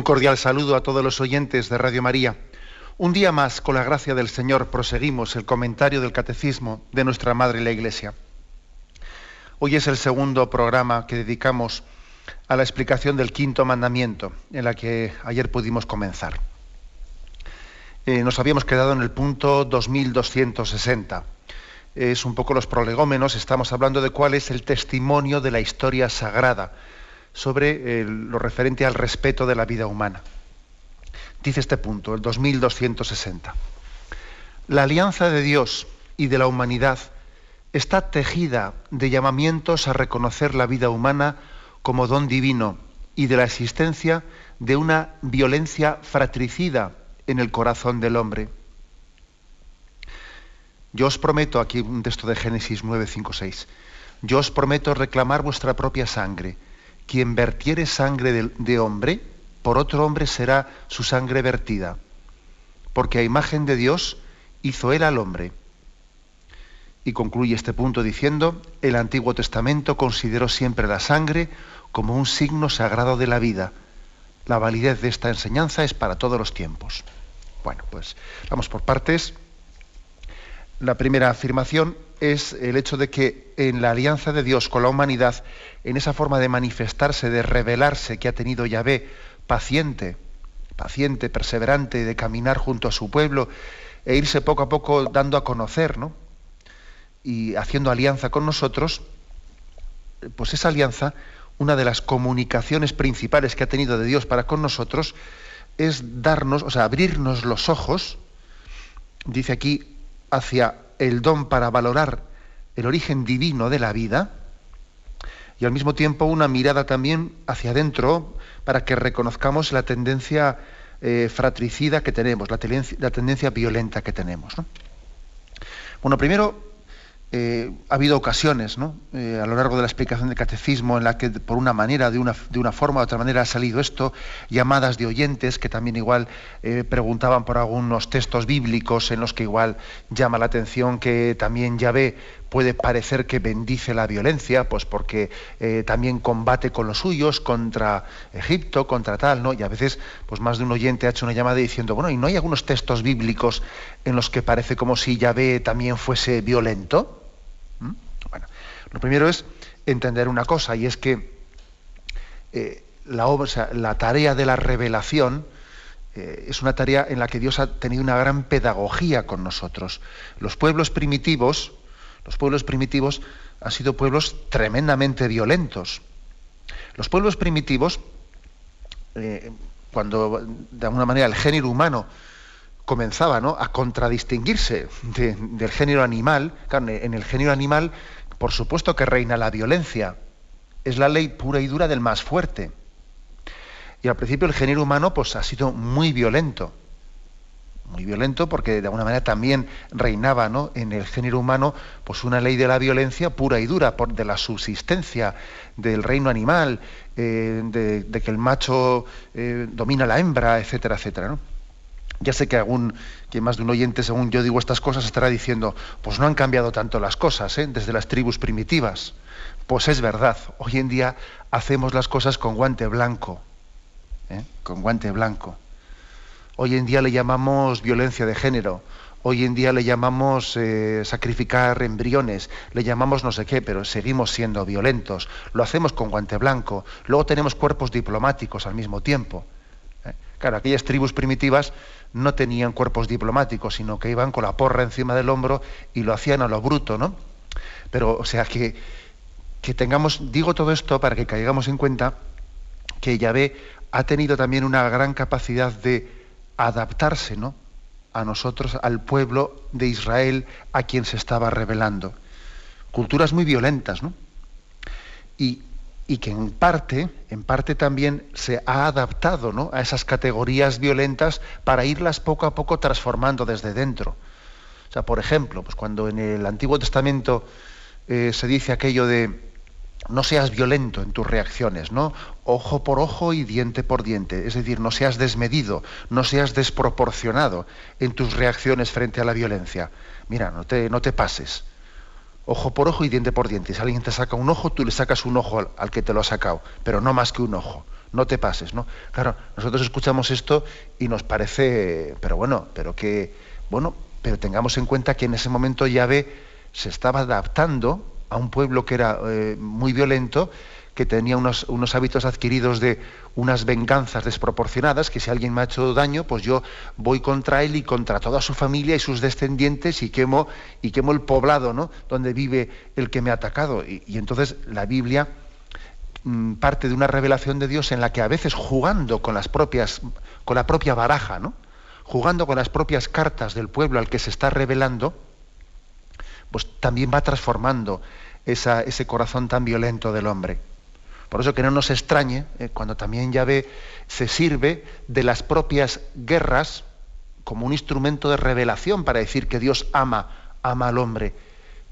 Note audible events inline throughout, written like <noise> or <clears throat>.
Un cordial saludo a todos los oyentes de Radio María. Un día más, con la gracia del Señor, proseguimos el comentario del Catecismo de nuestra Madre la Iglesia. Hoy es el segundo programa que dedicamos a la explicación del quinto mandamiento, en la que ayer pudimos comenzar. Eh, nos habíamos quedado en el punto 2260. Es un poco los prolegómenos, estamos hablando de cuál es el testimonio de la historia sagrada sobre eh, lo referente al respeto de la vida humana. Dice este punto, el 2260. La alianza de Dios y de la humanidad está tejida de llamamientos a reconocer la vida humana como don divino y de la existencia de una violencia fratricida en el corazón del hombre. Yo os prometo, aquí un texto de Génesis 9, 5, 6, yo os prometo reclamar vuestra propia sangre quien vertiere sangre de, hombre, por otro hombre será su sangre vertida, porque a imagen de Dios hizo él al hombre. Y concluye este punto diciendo, el Antiguo Testamento consideró siempre la sangre como un signo sagrado de la vida. La validez de esta enseñanza es para todos los tiempos. Bueno, pues vamos por partes. La primera afirmación es el hecho de que en la alianza de Dios con la humanidad, en esa forma de manifestarse, de revelarse que ha tenido Yahvé, paciente, paciente, perseverante, de caminar junto a su pueblo e irse poco a poco dando a conocer, ¿no? Y haciendo alianza con nosotros, pues esa alianza, una de las comunicaciones principales que ha tenido de Dios para con nosotros, es darnos, o sea, abrirnos los ojos, dice aquí, hacia el don para valorar el origen divino de la vida y al mismo tiempo una mirada también hacia adentro para que reconozcamos la tendencia eh, fratricida que tenemos, la la tendencia violenta que tenemos. Bueno, primero eh, ha habido ocasiones eh, a lo largo de la explicación del catecismo en la que por una manera, de una, de una forma u otra manera ha salido esto, llamadas de oyentes que también igual eh, preguntaban por algunos textos bíblicos en los que igual llama la atención que también Yahvé puede parecer que bendice la violencia, pues porque también combate con los suyos contra Egipto, contra tal, ¿no? Y a veces, pues más de un oyente ha hecho una llamada diciendo, bueno, ¿y no hay algunos textos bíblicos en los que parece como si Yahvé también fuese violento? Lo primero es entender una cosa, y es que eh, la, tarea de la revelación eh, es una tarea en la que Dios ha tenido una gran pedagogía con nosotros. Los pueblos primitivos, los pueblos primitivos han sido pueblos tremendamente violentos. Los pueblos primitivos, eh, cuando de alguna manera el género humano comenzaba a contradistinguirse del género animal. en el género animal, por supuesto que reina la violencia. Es la ley pura y dura del más fuerte. Y al principio el género humano pues, ha sido muy violento. Muy violento porque de alguna manera también reinaba ¿no? en el género humano pues, una ley de la violencia pura y dura, de la subsistencia del reino animal, eh, de, que el macho eh, domina la hembra, etcétera, etcétera. Ya sé que algún, que más de un oyente, según yo digo estas cosas, estará diciendo, pues no han cambiado tanto las cosas, ¿eh? desde las tribus primitivas. Pues es verdad, hoy en día hacemos las cosas con guante blanco, ¿eh? con guante blanco. Hoy en día le llamamos violencia de género, hoy en día le llamamos eh, sacrificar embriones, le llamamos no sé qué, pero seguimos siendo violentos. Lo hacemos con guante blanco. Luego tenemos cuerpos diplomáticos al mismo tiempo. Claro, aquellas tribus primitivas no tenían cuerpos diplomáticos, sino que iban con la porra encima del hombro y lo hacían a lo bruto, ¿no? Pero, o sea, que, que tengamos, digo todo esto para que caigamos en cuenta que Yahvé ha tenido también una gran capacidad de adaptarse, ¿no? a nosotros, al pueblo de Israel a quien se estaba revelando. Culturas muy violentas, ¿no? Y, y que en parte, en parte también se ha adaptado ¿no? a esas categorías violentas para irlas poco a poco transformando desde dentro. O sea, por ejemplo, pues cuando en el Antiguo Testamento eh, se dice aquello de no seas violento en tus reacciones, ¿no? Ojo por ojo y diente por diente. Es decir, no seas desmedido, no seas desproporcionado en tus reacciones frente a la violencia. Mira, no te, no te pases ojo por ojo y diente por diente. Si alguien te saca un ojo, tú le sacas un ojo al, que te lo ha sacado, pero no más que un ojo. No te pases, ¿no? Claro, nosotros escuchamos esto y nos parece, pero bueno, pero que, bueno, pero tengamos en cuenta que en ese momento Yahvé se estaba adaptando a un pueblo que era eh, muy violento que tenía unos, unos, hábitos adquiridos de unas venganzas desproporcionadas, que si alguien me ha hecho daño, pues yo voy contra él y contra toda su familia y sus descendientes y quemo, y quemo el poblado ¿no? donde vive el que me ha atacado. Y, entonces la Biblia mm, parte de una revelación de Dios en la que a veces jugando con las propias, con la propia baraja, ¿no? jugando con las propias cartas del pueblo al que se está revelando, pues también va transformando ese corazón tan violento del hombre. Por eso que no nos extrañe eh, cuando también Yahvé se sirve de las propias guerras como un instrumento de revelación para decir que Dios ama, ama al hombre.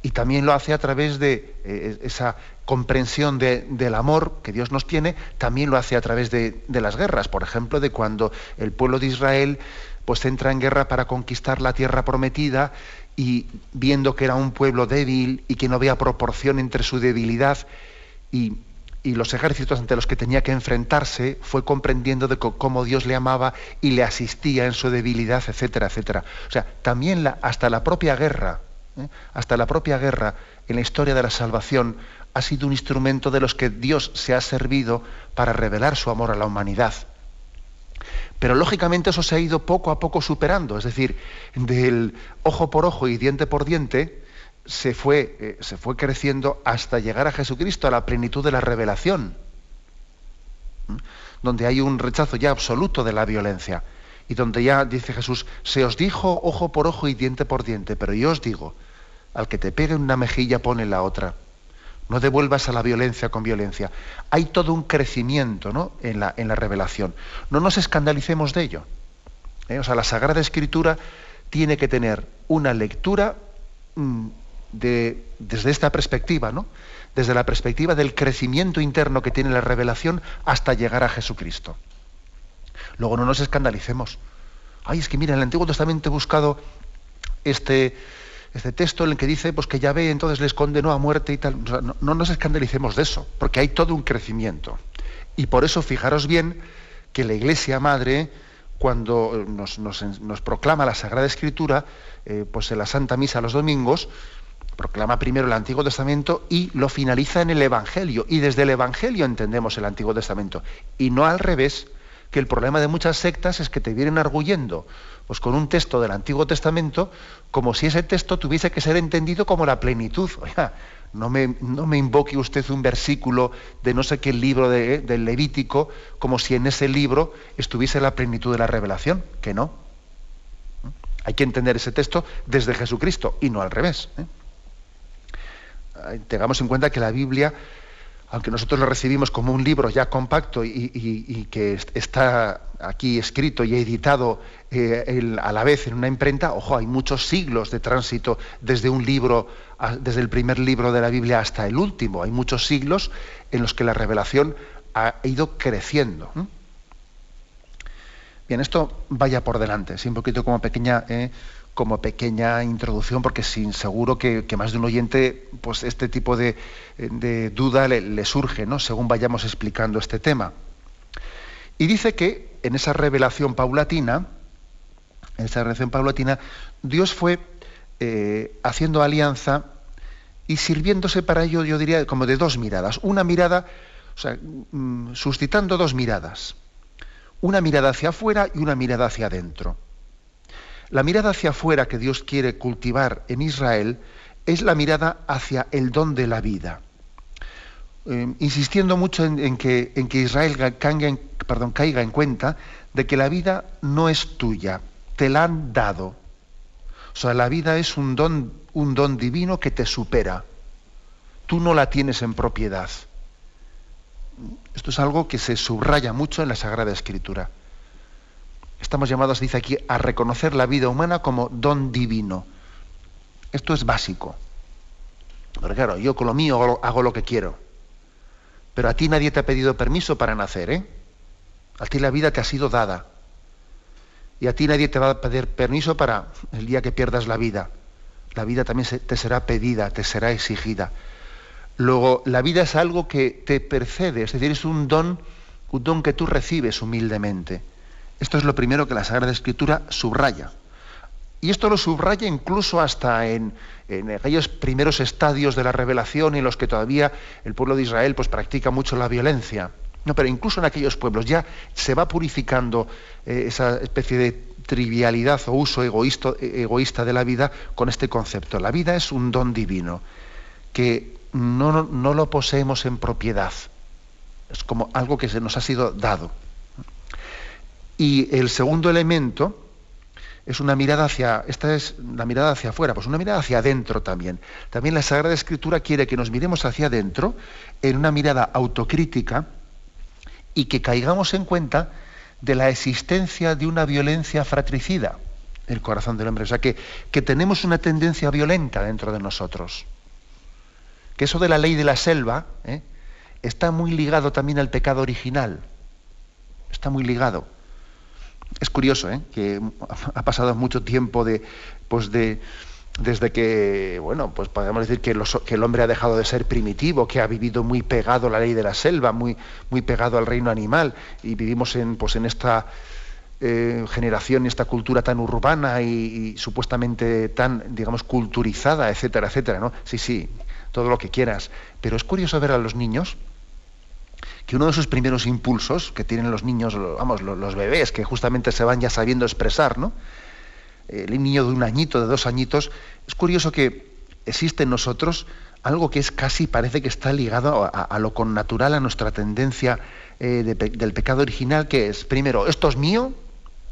Y también lo hace a través de eh, esa comprensión del amor que Dios nos tiene, también lo hace a través de, de, las guerras. Por ejemplo, de cuando el pueblo de Israel pues entra en guerra para conquistar la tierra prometida y viendo que era un pueblo débil y que no había proporción entre su debilidad y y los ejércitos ante los que tenía que enfrentarse, fue comprendiendo de cómo Dios le amaba y le asistía en su debilidad, etcétera, etcétera. O sea, también la, hasta la propia guerra, ¿eh? hasta la propia guerra en la historia de la salvación ha sido un instrumento de los que Dios se ha servido para revelar su amor a la humanidad. Pero lógicamente eso se ha ido poco a poco superando, es decir, del ojo por ojo y diente por diente, se fue, eh, se fue creciendo hasta llegar a Jesucristo, a la plenitud de la revelación, donde hay un rechazo ya absoluto de la violencia y donde ya dice Jesús, se os dijo ojo por ojo y diente por diente, pero yo os digo, al que te pegue una mejilla pone la otra. No devuelvas a la violencia con violencia. Hay todo un crecimiento ¿no? en, la, en, la, revelación. No nos escandalicemos de ello. ¿eh? O sea, la Sagrada Escritura tiene que tener una lectura desde esta perspectiva, ¿no? desde la perspectiva del crecimiento interno que tiene la revelación hasta llegar a Jesucristo. Luego no nos escandalicemos. Ay, es que mira, en el Antiguo Testamento he buscado este, este texto en el que dice pues, que Yahvé entonces les condenó a muerte y tal. no, nos escandalicemos de eso, porque hay todo un crecimiento. Y por eso fijaros bien que la Iglesia Madre, cuando nos, proclama la Sagrada Escritura, eh, pues en la Santa Misa los domingos, proclama primero el Antiguo Testamento y lo finaliza en el Evangelio. Y desde el Evangelio entendemos el Antiguo Testamento. Y no al revés, que el problema de muchas sectas es que te vienen arguyendo pues con un texto del Antiguo Testamento como si ese texto tuviese que ser entendido como la plenitud. <laughs> Oiga, no me, no me invoque usted un versículo de no sé qué libro de, del Levítico como si en ese libro estuviese la plenitud de la revelación, que no. Hay que entender ese texto desde Jesucristo y no al revés. ¿eh? Tengamos en cuenta que la Biblia, aunque nosotros lo recibimos como un libro ya compacto y, que está aquí escrito y editado eh, a la vez en una imprenta, ojo, hay muchos siglos de tránsito desde un libro, desde el primer libro de la Biblia hasta el último. Hay muchos siglos en los que la revelación ha ido creciendo. Bien, esto vaya por delante, sí, un poquito como pequeña eh, como pequeña introducción, porque sin seguro que, más de un oyente, pues este tipo de, duda le, surge, ¿no? Según vayamos explicando este tema. Y dice que en esa revelación paulatina, en esa revelación paulatina, Dios fue eh, haciendo alianza y sirviéndose para ello, yo diría, como de dos miradas. Una mirada, o sea, mm, suscitando dos miradas. Una mirada hacia afuera y una mirada hacia adentro. La mirada hacia afuera que Dios quiere cultivar en Israel es la mirada hacia el don de la vida. Eh, insistiendo mucho en, que, en, que, Israel caiga en, caiga en cuenta de que la vida no es tuya, te la han dado. O sea, la vida es un don, un don divino que te supera. Tú no la tienes en propiedad. Esto es algo que se subraya mucho en la Sagrada Escritura. Estamos llamados, dice aquí, a reconocer la vida humana como don divino. Esto es básico. Pero claro, yo con lo mío hago lo que quiero. Pero a ti nadie te ha pedido permiso para nacer, ¿eh? A ti la vida te ha sido dada. Y a ti nadie te va a pedir permiso para el día que pierdas la vida. La vida también te será pedida, te será exigida. Luego, la vida es algo que te precede, es decir, es un don, un don que tú recibes humildemente. Esto es lo primero que la Sagrada Escritura subraya. Y esto lo subraya incluso hasta en, aquellos primeros estadios de la revelación en los que todavía el pueblo de Israel pues, practica mucho la violencia. No, pero incluso en aquellos pueblos ya se va purificando eh, esa especie de trivialidad o uso egoísta, egoísta, de la vida con este concepto. La vida es un don divino que no, no lo poseemos en propiedad. Es como algo que se nos ha sido dado. Y el segundo elemento es una mirada hacia, esta es la mirada hacia afuera, pues una mirada hacia adentro también. También la Sagrada Escritura quiere que nos miremos hacia adentro en una mirada autocrítica y que caigamos en cuenta de la existencia de una violencia fratricida en el corazón del hombre. O sea, que, tenemos una tendencia violenta dentro de nosotros. Que eso de la ley de la selva ¿eh? está muy ligado también al pecado original. Está muy ligado es curioso ¿eh? que ha pasado mucho tiempo de, pues de, desde que, bueno, pues podemos decir que, que, el hombre ha dejado de ser primitivo, que ha vivido muy pegado a la ley de la selva, muy, muy pegado al reino animal, y vivimos en, pues en esta eh, generación esta cultura tan urbana y, y, supuestamente tan, digamos, culturizada, etcétera, etcétera, ¿no? Sí, sí, todo lo que quieras. Pero es curioso ver a los niños que uno de sus primeros impulsos que tienen los niños, vamos, los, bebés, que justamente se van ya sabiendo expresar, ¿no? El niño de un añito, de dos añitos, es curioso que existe en nosotros algo que es casi, parece que está ligado a, lo connatural, a nuestra tendencia eh, del pecado original, que es, primero, esto es mío,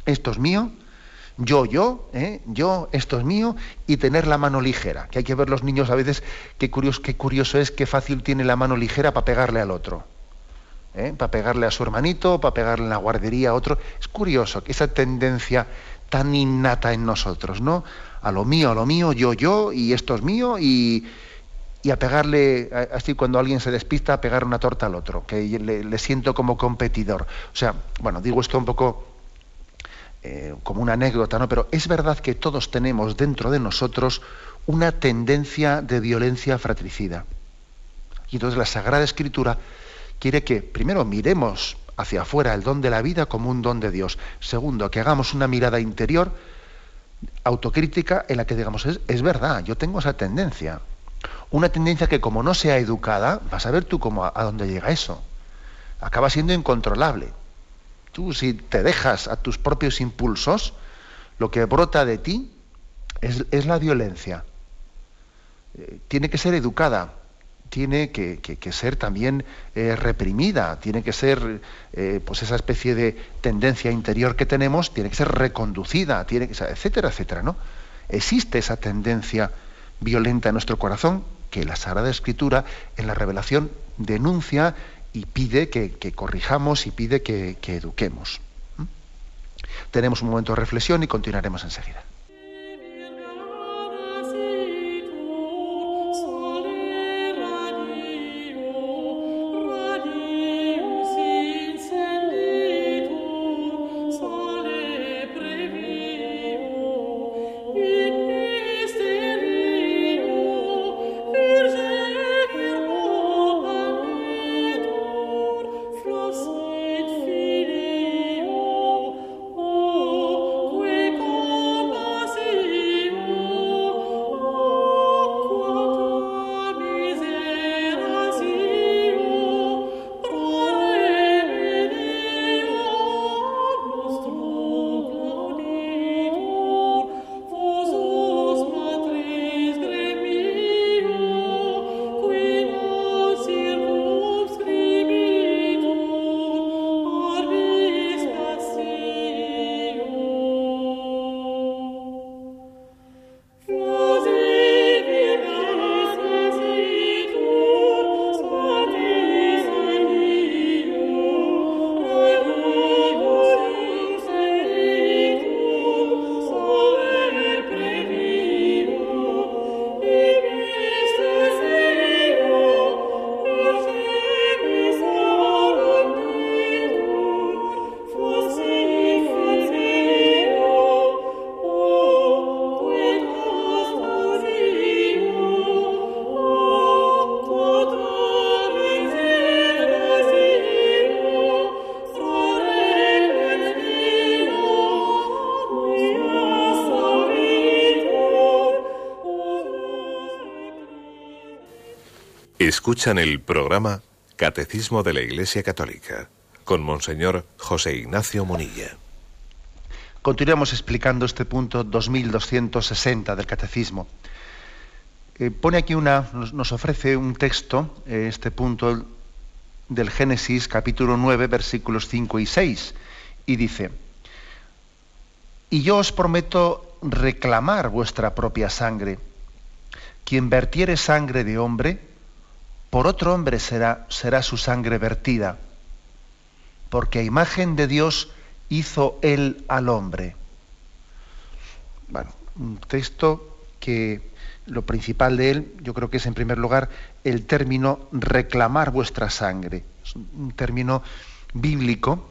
esto es mío, yo, yo, ¿eh? yo, esto es mío, y tener la mano ligera. Que hay que ver los niños a veces, qué curioso, qué curioso es, qué fácil tiene la mano ligera para pegarle al otro. ¿Eh? para pegarle a su hermanito, para pegarle en la guardería a otro. Es curioso que esa tendencia tan innata en nosotros, ¿no? A lo mío, a lo mío, yo, yo, y esto es mío, y, a pegarle, así cuando alguien se despista, a pegar una torta al otro, que le, siento como competidor. O sea, bueno, digo esto un poco eh, como una anécdota, ¿no? Pero es verdad que todos tenemos dentro de nosotros una tendencia de violencia fratricida. Y entonces la Sagrada Escritura quiere que primero miremos hacia afuera el don de la vida como un don de Dios. Segundo, que hagamos una mirada interior autocrítica en la que digamos, es, verdad, yo tengo esa tendencia. Una tendencia que como no sea educada, vas a ver tú cómo, a, dónde llega eso. Acaba siendo incontrolable. Tú si te dejas a tus propios impulsos, lo que brota de ti es, es la violencia. Eh, tiene que ser educada, tiene que, ser también eh, reprimida, tiene que ser, eh, pues esa especie de tendencia interior que tenemos, tiene que ser reconducida, tiene que etcétera, etcétera, ¿no? Existe esa tendencia violenta en nuestro corazón que la Sagrada Escritura en la revelación denuncia y pide que, corrijamos y pide que, eduquemos. Tenemos un momento de reflexión y continuaremos enseguida. Escuchan el programa Catecismo de la Iglesia Católica con Monseñor José Ignacio Munilla. Continuamos explicando este punto 2260 del Catecismo. Eh, pone aquí una, nos, ofrece un texto, eh, este punto del Génesis capítulo 9, versículos 5 y 6, y dice, y yo os prometo reclamar vuestra propia sangre. Quien vertiere sangre de hombre, por otro hombre será, será su sangre vertida, porque a imagen de Dios hizo él al hombre. Bueno, un texto que lo principal de él, yo creo que es en primer lugar el término reclamar vuestra sangre. Es un término bíblico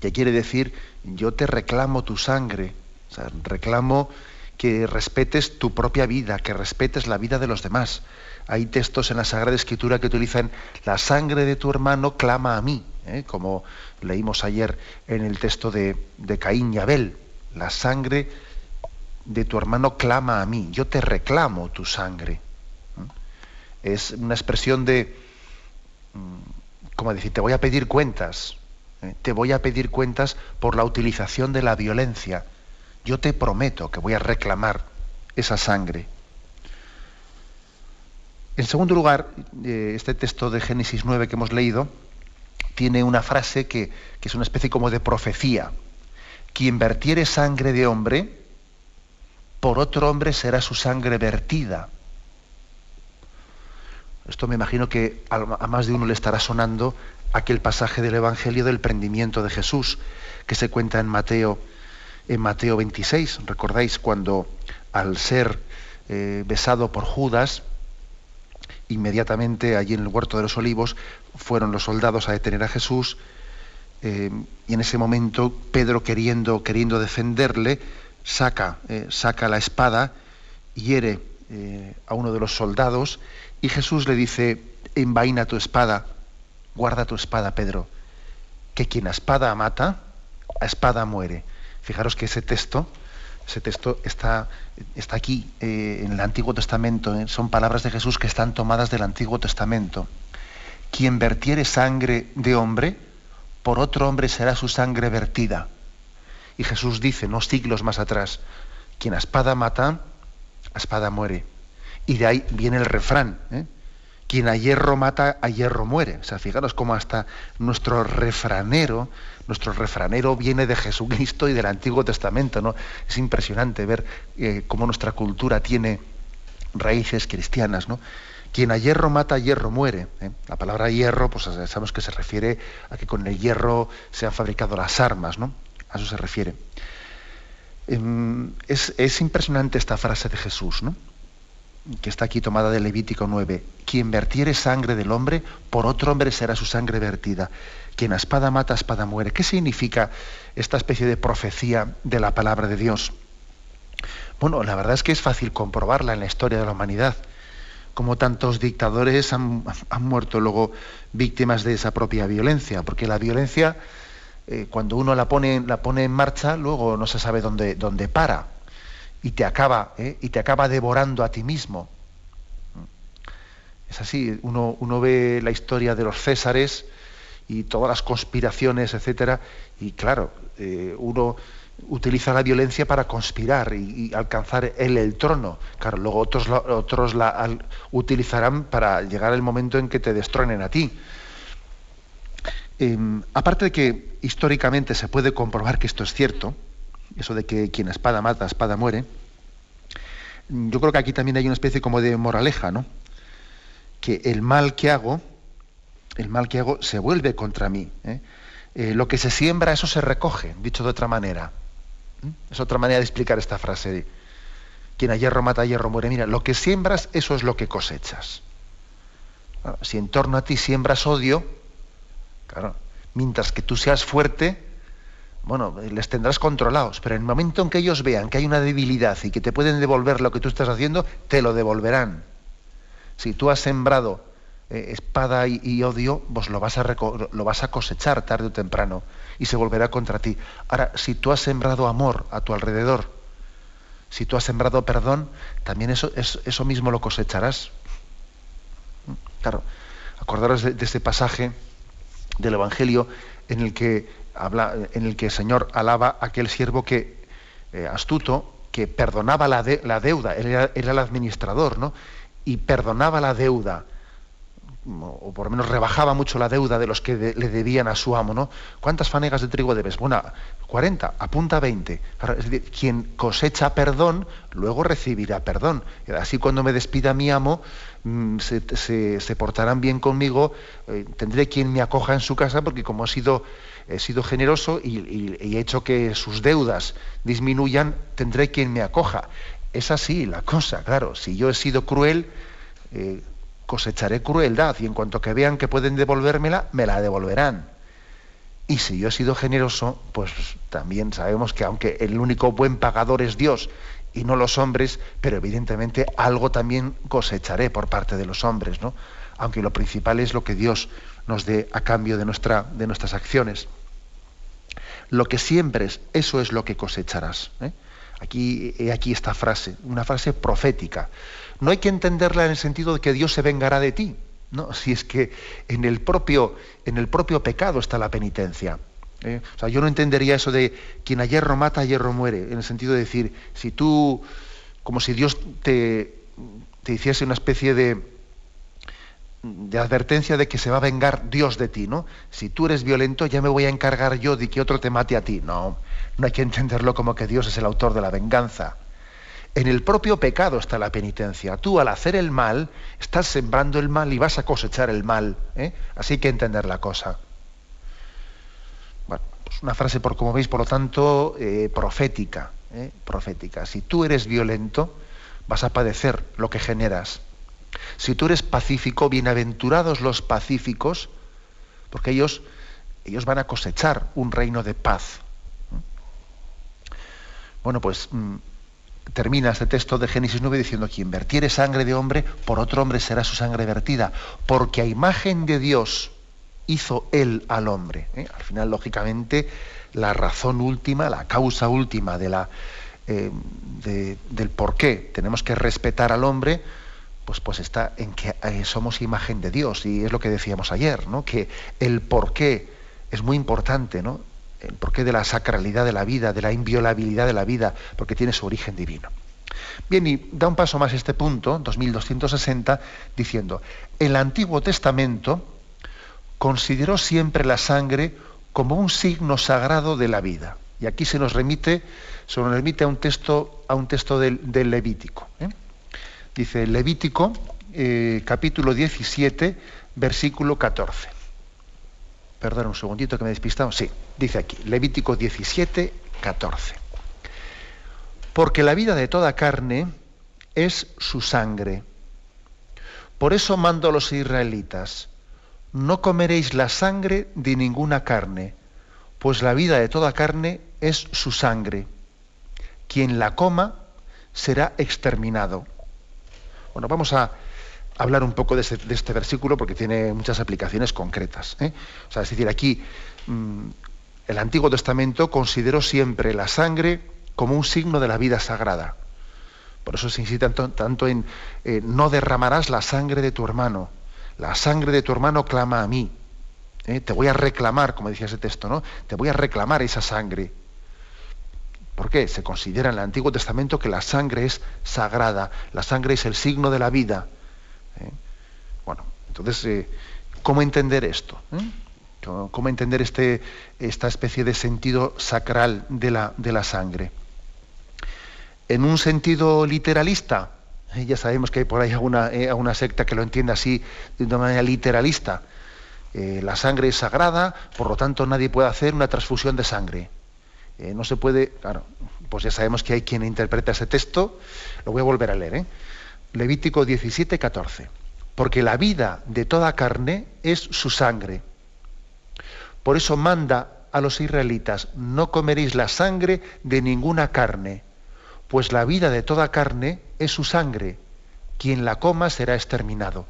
que quiere decir yo te reclamo tu sangre. O sea, reclamo que respetes tu propia vida, que respetes la vida de los demás. Hay textos en la Sagrada Escritura que utilizan la sangre de tu hermano clama a mí, ¿eh? como leímos ayer en el texto de, Caín y Abel. La sangre de tu hermano clama a mí, yo te reclamo tu sangre. Es una expresión de, mm, como decir, te voy a pedir cuentas, ¿eh? te voy a pedir cuentas por la utilización de la violencia. Yo te prometo que voy a reclamar esa sangre. En segundo lugar, eh, este texto de Génesis 9 que hemos leído tiene una frase que, es una especie como de profecía. Quien vertiere sangre de hombre, por otro hombre será su sangre vertida. Esto me imagino que a más de uno le estará sonando aquel pasaje del Evangelio del prendimiento de Jesús que se cuenta en Mateo, en Mateo 26. ¿Recordáis cuando al ser eh, besado por Judas, inmediatamente allí en el huerto de los olivos fueron los soldados a detener a Jesús eh, y en ese momento Pedro queriendo, queriendo defenderle saca, eh, saca la espada, hiere eh, a uno de los soldados y Jesús le dice, envaina tu espada, guarda tu espada, Pedro, que quien a espada mata, a espada muere. Fijaros que ese texto, ese texto está, está aquí eh, en el Antiguo Testamento, eh, son palabras de Jesús que están tomadas del Antiguo Testamento. Quien vertiere sangre de hombre, por otro hombre será su sangre vertida. Y Jesús dice, no siglos más atrás, quien a espada mata, a espada muere. Y de ahí viene el refrán, ¿eh? quien a hierro mata, a hierro muere. O sea, fijaros cómo hasta nuestro refranero, nuestro refranero viene de Jesucristo y del Antiguo Testamento, ¿no? Es impresionante ver eh, cómo nuestra cultura tiene raíces cristianas, ¿no? Quien a hierro mata, a hierro muere. ¿eh? La palabra hierro, pues sabemos que se refiere a que con el hierro se han fabricado las armas, ¿no? A eso se refiere. Em, es, es impresionante esta frase de Jesús, ¿no? que está aquí tomada de Levítico 9, quien vertiere sangre del hombre, por otro hombre será su sangre vertida. Quien a espada mata, a espada muere. ¿Qué significa esta especie de profecía de la palabra de Dios? Bueno, la verdad es que es fácil comprobarla en la historia de la humanidad, como tantos dictadores han, muerto luego víctimas de esa propia violencia, porque la violencia, eh, cuando uno la pone, la pone en marcha, luego no se sabe dónde, dónde para y te acaba, ¿eh? y te acaba devorando a ti mismo. Es así, uno, uno, ve la historia de los Césares y todas las conspiraciones, etcétera, y claro, eh, uno utiliza la violencia para conspirar y, alcanzar él el trono. Claro, luego otros, otros la utilizarán para llegar el momento en que te destronen a ti. Em, aparte de que históricamente se puede comprobar que esto es cierto, eso de que quien espada mata, espada muere, yo creo que aquí también hay una especie como de moraleja, ¿no? Que el mal que hago, el mal que hago se vuelve contra mí. ¿eh? Eh, lo que se siembra, eso se recoge, dicho de otra manera. Es otra manera de explicar esta frase. Quien a hierro mata, a hierro muere. Mira, lo que siembras, eso es lo que cosechas. Si en torno a ti siembras odio, claro, mientras que tú seas fuerte, bueno, les tendrás controlados, pero en el momento en que ellos vean que hay una debilidad y que te pueden devolver lo que tú estás haciendo, te lo devolverán. Si tú has sembrado eh, espada y, odio, vos lo vas, a lo vas a cosechar tarde o temprano y se volverá contra ti. Ahora, si tú has sembrado amor a tu alrededor, si tú has sembrado perdón, también eso, eso mismo lo cosecharás. Claro, acordaros de, ese pasaje del Evangelio en el que habla, en el que el Señor alaba a aquel siervo que eh, astuto que perdonaba la, la deuda, era, era, el administrador, ¿no? Y perdonaba la deuda o por lo menos rebajaba mucho la deuda de los que le debían a su amo, ¿no? ¿Cuántas fanegas de trigo debes? Bueno, 40, apunta 20. Es decir, quien cosecha perdón, luego recibirá perdón. Así cuando me despida mi amo, mm, se, portarán bien conmigo, eh, tendré quien me acoja en su casa, porque como he sido, he sido generoso y, he hecho que sus deudas disminuyan, tendré quien me acoja. Es así la cosa, claro. Si yo he sido cruel, eh, cosecharé crueldad y en cuanto que vean que pueden devolvérmela, me la devolverán. Y si yo he sido generoso, pues también sabemos que aunque el único buen pagador es Dios y no los hombres, pero evidentemente algo también cosecharé por parte de los hombres, ¿no? Aunque lo principal es lo que Dios nos dé a cambio de, nuestra, de nuestras acciones. Lo que siembres, eso es lo que cosecharás. ¿eh? Aquí, aquí esta frase, una frase profética no hay que entenderla en el sentido de que Dios se vengará de ti, ¿no? si es que en el propio, en el propio pecado está la penitencia. ¿eh? O sea, yo no entendería eso de quien a hierro mata, a hierro muere, en el sentido de decir, si tú, como si Dios te, te hiciese una especie de, de advertencia de que se va a vengar Dios de ti, ¿no? Si tú eres violento, ya me voy a encargar yo de que otro te mate a ti. No, no hay que entenderlo como que Dios es el autor de la venganza. En el propio pecado está la penitencia. Tú al hacer el mal, estás sembrando el mal y vas a cosechar el mal. ¿eh? Así que entender la cosa. Bueno, pues una frase, por como veis, por lo tanto, eh, profética. ¿eh? Profética. Si tú eres violento, vas a padecer lo que generas. Si tú eres pacífico, bienaventurados los pacíficos, porque ellos, ellos van a cosechar un reino de paz. Bueno, pues mm, termina este texto de Génesis 9 diciendo, quien vertiere sangre de hombre, por otro hombre será su sangre vertida, porque a imagen de Dios hizo él al hombre. ¿eh? Al final, lógicamente, la razón última, la causa última de la, eh, del por qué tenemos que respetar al hombre, pues, pues está en que eh, somos imagen de Dios. Y es lo que decíamos ayer, ¿no? que el por qué es muy importante, ¿no? El porqué de la sacralidad de la vida, de la inviolabilidad de la vida, porque tiene su origen divino. Bien, y da un paso más este punto, 2260, diciendo, el Antiguo Testamento consideró siempre la sangre como un signo sagrado de la vida. Y aquí se nos remite, se nos remite a un texto, a un texto del, Levítico. ¿eh? Dice Levítico, eh, capítulo 17, versículo 14. Perdón un segundito que me he despistado. Sí, dice aquí, Levítico 17, 14. Porque la vida de toda carne es su sangre. Por eso mando a los israelitas, no comeréis la sangre de ninguna carne, pues la vida de toda carne es su sangre. Quien la coma será exterminado. Bueno, vamos a, hablar un poco de este, versículo porque tiene muchas aplicaciones concretas. ¿eh? O sea, es decir, aquí mm, el Antiguo Testamento consideró siempre la sangre como un signo de la vida sagrada. Por eso se insiste tanto, en eh, no derramarás la sangre de tu hermano. La sangre de tu hermano clama a mí. ¿eh? Te voy a reclamar, como decía ese texto, ¿no? Te voy a reclamar esa sangre. ¿Por qué? Se considera en el Antiguo Testamento que la sangre es sagrada, la sangre es el signo de la vida. ¿Eh? Bueno, entonces, eh, ¿cómo entender esto? ¿Eh? ¿Cómo entender este, esta especie de sentido sacral de la, de la sangre? En un sentido literalista, ya sabemos que hay por ahí alguna, secta que lo entiende así de una manera literalista. la sangre es sagrada, por lo tanto nadie puede hacer una transfusión de sangre. no se puede, claro, pues ya sabemos que hay quien interpreta ese texto, lo voy a volver a leer. Levítico 17, 14. Porque la vida de toda carne es su sangre. Por eso manda a los israelitas, no comeréis la sangre de ninguna carne, pues la vida de toda carne es su sangre. Quien la coma será exterminado.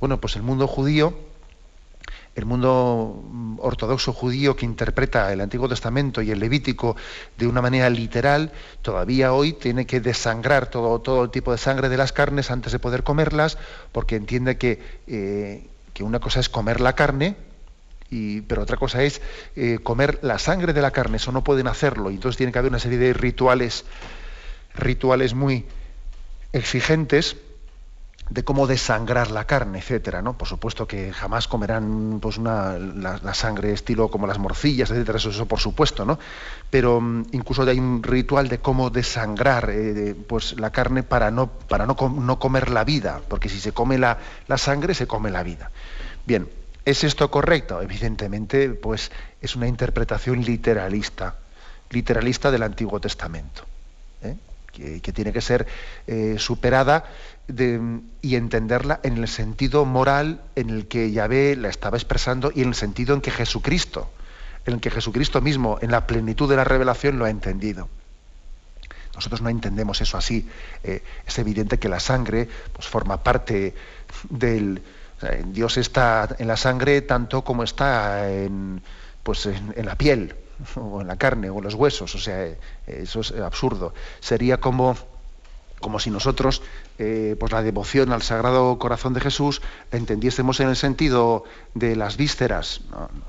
Bueno, pues el mundo judío el mundo mm, ortodoxo judío que interpreta el Antiguo Testamento y el Levítico de una manera literal, todavía hoy tiene que desangrar todo, todo tipo de sangre de las carnes antes de poder comerlas, porque entiende que, eh, que una cosa es comer la carne, y, pero otra cosa es eh, comer la sangre de la carne, eso no pueden hacerlo, y entonces tiene que haber una serie de rituales, rituales muy exigentes de cómo desangrar la carne, etcétera, ¿no? Por supuesto que jamás comerán pues una, la, sangre estilo como las morcillas, etcétera, eso, por supuesto, ¿no? Pero mm, incluso hay un ritual de cómo desangrar eh, pues la carne para no para no, no, comer la vida, porque si se come la, la, sangre se come la vida. Bien, ¿es esto correcto? Evidentemente, pues es una interpretación literalista, literalista del Antiguo Testamento. Que, tiene que ser eh, superada y entenderla en el sentido moral en el que Yahvé la estaba expresando y en el sentido en que Jesucristo, en el que Jesucristo mismo, en la plenitud de la revelación, lo ha entendido. Nosotros no entendemos eso así. Eh, es evidente que la sangre pues, forma parte del... Dios está en la sangre tanto como está en, pues, en la piel o en la carne o en los huesos, o sea, eh, eso es absurdo. Sería como, como si nosotros eh, pues la devoción al Sagrado Corazón de Jesús entendiésemos en el sentido de las vísceras.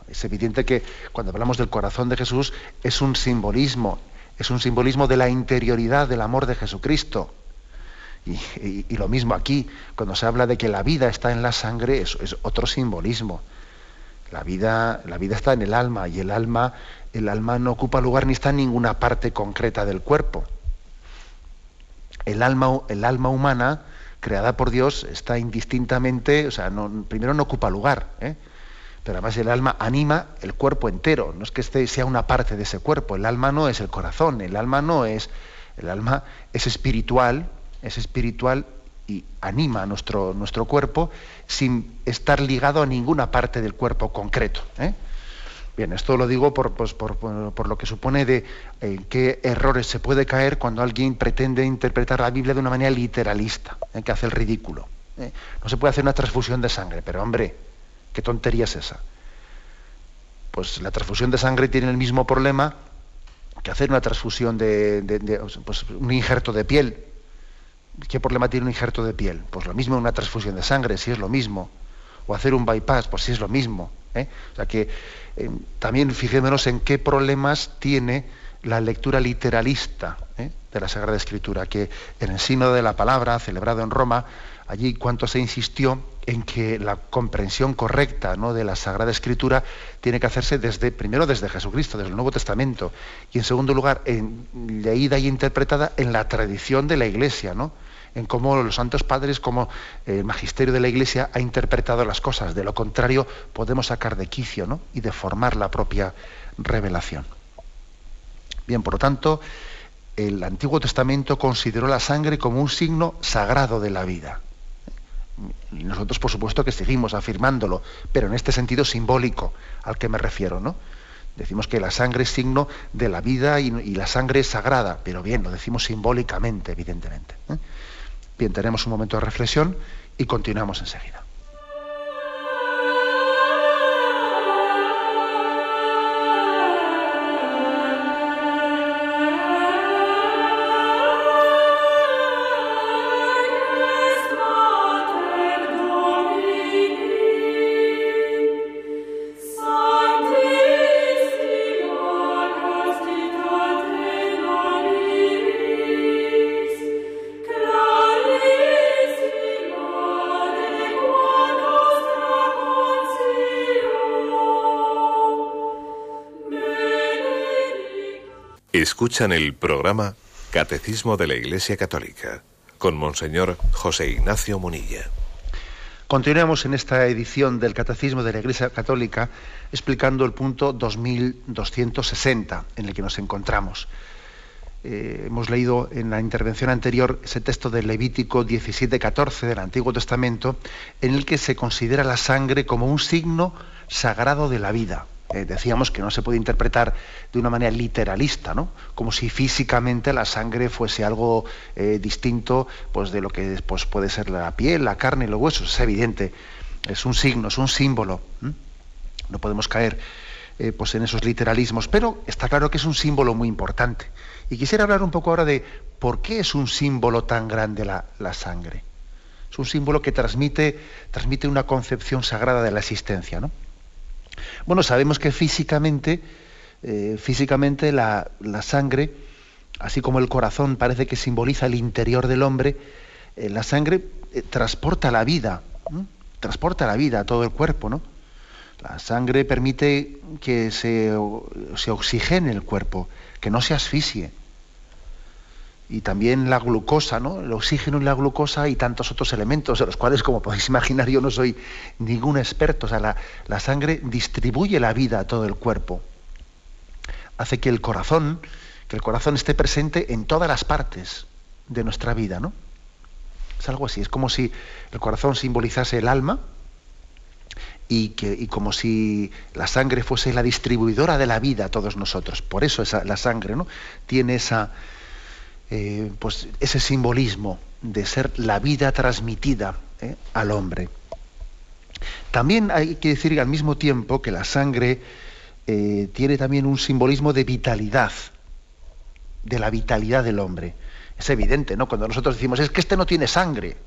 Es evidente que cuando hablamos del corazón de Jesús es un simbolismo, es un simbolismo de la interioridad del amor de Jesucristo. Y, lo mismo aquí, cuando se habla de que la vida está en la sangre, eso es otro simbolismo. La vida, la vida está en el alma y el alma el alma no ocupa lugar ni está en ninguna parte concreta del cuerpo. El alma, el alma humana, creada por Dios, está indistintamente, o sea, primero no ocupa lugar, ¿eh? pero además el alma anima el cuerpo entero, no es que este sea una parte de ese cuerpo, el alma no es el corazón, el alma no es, el alma es espiritual, es espiritual y anima nuestro, nuestro cuerpo sin estar ligado a ninguna parte del cuerpo concreto. ¿eh? Bien, esto lo digo por, pues, lo que supone de eh, qué errores se puede caer cuando alguien pretende interpretar la Biblia de una manera literalista, eh, que hace el ridículo. Eh. No se puede hacer una transfusión de sangre, pero hombre, ¿qué tontería es esa? Pues la transfusión de sangre tiene el mismo problema que hacer una transfusión de, pues, un injerto de piel. ¿Qué problema tiene un injerto de piel? Pues lo mismo una transfusión de sangre, si es lo mismo. O hacer un bypass, pues si es lo mismo. O sea que eh, también fijémonos en qué problemas tiene la lectura literalista ¿eh? de la Sagrada Escritura, que en el Sínodo de la Palabra, celebrado en Roma, allí cuanto se insistió en que la comprensión correcta ¿no? de la Sagrada Escritura tiene que hacerse desde, primero desde Jesucristo, desde el Nuevo Testamento, y en segundo lugar, leída y interpretada en la tradición de la Iglesia, ¿no? en cómo los santos padres, como el magisterio de la Iglesia ha interpretado las cosas. De lo contrario, podemos sacar de quicio y deformar la propia revelación. Bien, por lo tanto, el Antiguo Testamento consideró la sangre como un signo sagrado de la vida. Y nosotros, por supuesto, que seguimos afirmándolo, pero en este sentido simbólico al que me refiero, ¿no? Decimos que la sangre es signo de la vida y, la sangre es sagrada, pero bien, lo decimos simbólicamente, evidentemente. ¿eh? Bien, tenemos un momento de reflexión y continuamos enseguida. Escuchan el programa Catecismo de la Iglesia Católica con Monseñor José Ignacio Munilla. Continuamos en esta edición del Catecismo de la Iglesia Católica explicando el punto 2260 en el que nos encontramos. Eh, hemos leído en la intervención anterior ese texto de Levítico 17:14 del Antiguo Testamento en el que se considera la sangre como un signo sagrado de la vida. Eh, decíamos que no se puede interpretar de una manera literalista, ¿no? Como si físicamente la sangre fuese algo eh, distinto pues, de lo que puede ser la piel, la carne y los huesos. Es evidente, es un signo, es un símbolo. No podemos caer eh, pues en esos literalismos, pero está claro que es un símbolo muy importante. Y quisiera hablar un poco ahora de por qué es un símbolo tan grande la, sangre. Es un símbolo que transmite, transmite una concepción sagrada de la existencia. ¿no? Bueno, sabemos que físicamente, eh, físicamente la, sangre, así como el corazón parece que simboliza el interior del hombre, eh, la sangre transporta la vida, transporta la vida a todo el cuerpo, ¿no? La sangre permite que se, oxigene el cuerpo, que no se asfixie. Y también la glucosa, ¿no? El oxígeno y la glucosa y tantos otros elementos, de los cuales, como podéis imaginar, yo no soy ningún experto. O sea, la, sangre distribuye la vida a todo el cuerpo. Hace que el corazón, que el corazón esté presente en todas las partes de nuestra vida, ¿no? Es algo así, es como si el corazón simbolizase el alma, y, que, como si la sangre fuese la distribuidora de la vida a todos nosotros. Por eso la sangre ¿no? tiene esa, eh, pues ese simbolismo de ser la vida transmitida ¿eh? al hombre. También hay que decir al mismo tiempo que la sangre eh, tiene también un simbolismo de vitalidad, de la vitalidad del hombre. Es evidente, ¿no? Cuando nosotros decimos, es que este no tiene sangre,